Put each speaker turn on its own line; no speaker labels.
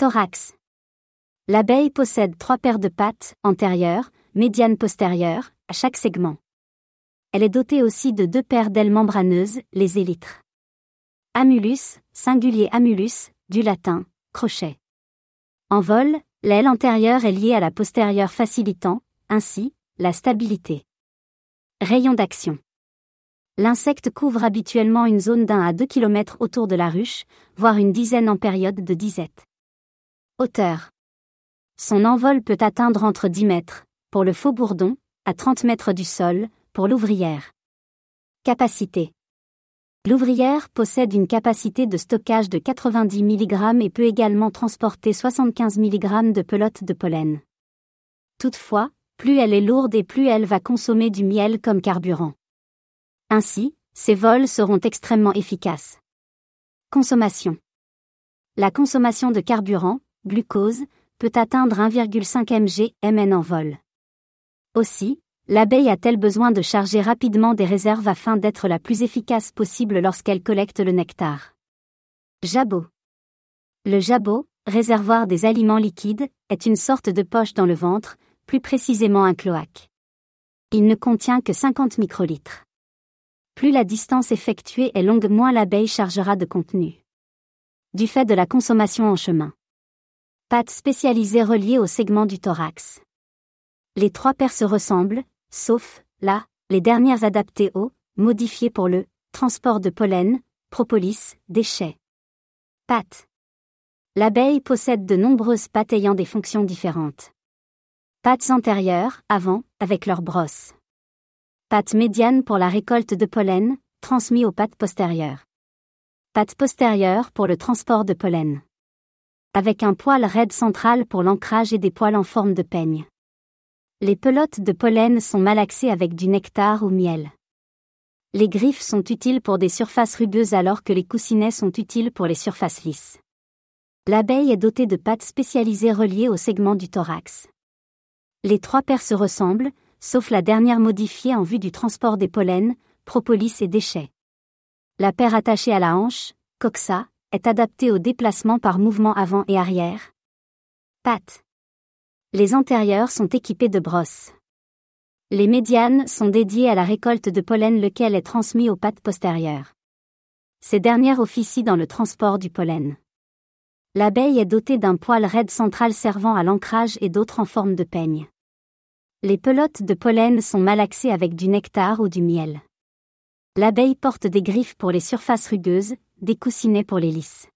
Thorax. L'abeille possède trois paires de pattes, antérieures, médianes postérieures, à chaque segment. Elle est dotée aussi de deux paires d'ailes membraneuses, les élytres. Amulus, singulier amulus, du latin, crochet. En vol, l'aile antérieure est liée à la postérieure facilitant, ainsi, la stabilité. Rayon d'action. L'insecte couvre habituellement une zone d'un à deux km autour de la ruche, voire une dizaine en période de disette. Hauteur. Son envol peut atteindre entre 10 mètres, pour le faux bourdon, à 30 mètres du sol, pour l'ouvrière. Capacité. L'ouvrière possède une capacité de stockage de 90 mg et peut également transporter 75 mg de pelote de pollen. Toutefois, plus elle est lourde et plus elle va consommer du miel comme carburant. Ainsi, ses vols seront extrêmement efficaces. Consommation. La consommation de carburant, glucose, peut atteindre 1,5 mg mn en vol. Aussi, l'abeille a-t-elle besoin de charger rapidement des réserves afin d'être la plus efficace possible lorsqu'elle collecte le nectar. Jabot. Le jabot, réservoir des aliments liquides, est une sorte de poche dans le ventre, plus précisément un cloaque. Il ne contient que 50 microlitres. Plus la distance effectuée est longue, moins l'abeille chargera de contenu. Du fait de la consommation en chemin. Pattes spécialisées reliées au segment du thorax. Les trois paires se ressemblent, sauf, là, les dernières adaptées au, modifiées pour le, transport de pollen, propolis, déchets. Pattes. L'abeille possède de nombreuses pattes ayant des fonctions différentes. Pattes antérieures, avant, avec leur brosse. Pattes médianes pour la récolte de pollen, transmis aux pattes postérieures. Pattes postérieures pour le transport de pollen. Avec un poil raide central pour l'ancrage et des poils en forme de peigne. Les pelotes de pollen sont malaxées avec du nectar ou miel. Les griffes sont utiles pour des surfaces rugueuses alors que les coussinets sont utiles pour les surfaces lisses. L'abeille est dotée de pattes spécialisées reliées au segment du thorax. Les trois paires se ressemblent, sauf la dernière modifiée en vue du transport des pollens, propolis et déchets. La paire attachée à la hanche, coxa, est adaptée au déplacement par mouvement avant et arrière. Pattes. Les antérieures sont équipées de brosses. Les médianes sont dédiées à la récolte de pollen lequel est transmis aux pattes postérieures. Ces dernières officient dans le transport du pollen. L'abeille est dotée d'un poil raide central servant à l'ancrage et d'autres en forme de peigne. Les pelotes de pollen sont malaxées avec du nectar ou du miel. L'abeille porte des griffes pour les surfaces rugueuses, des coussinets pour les lisses.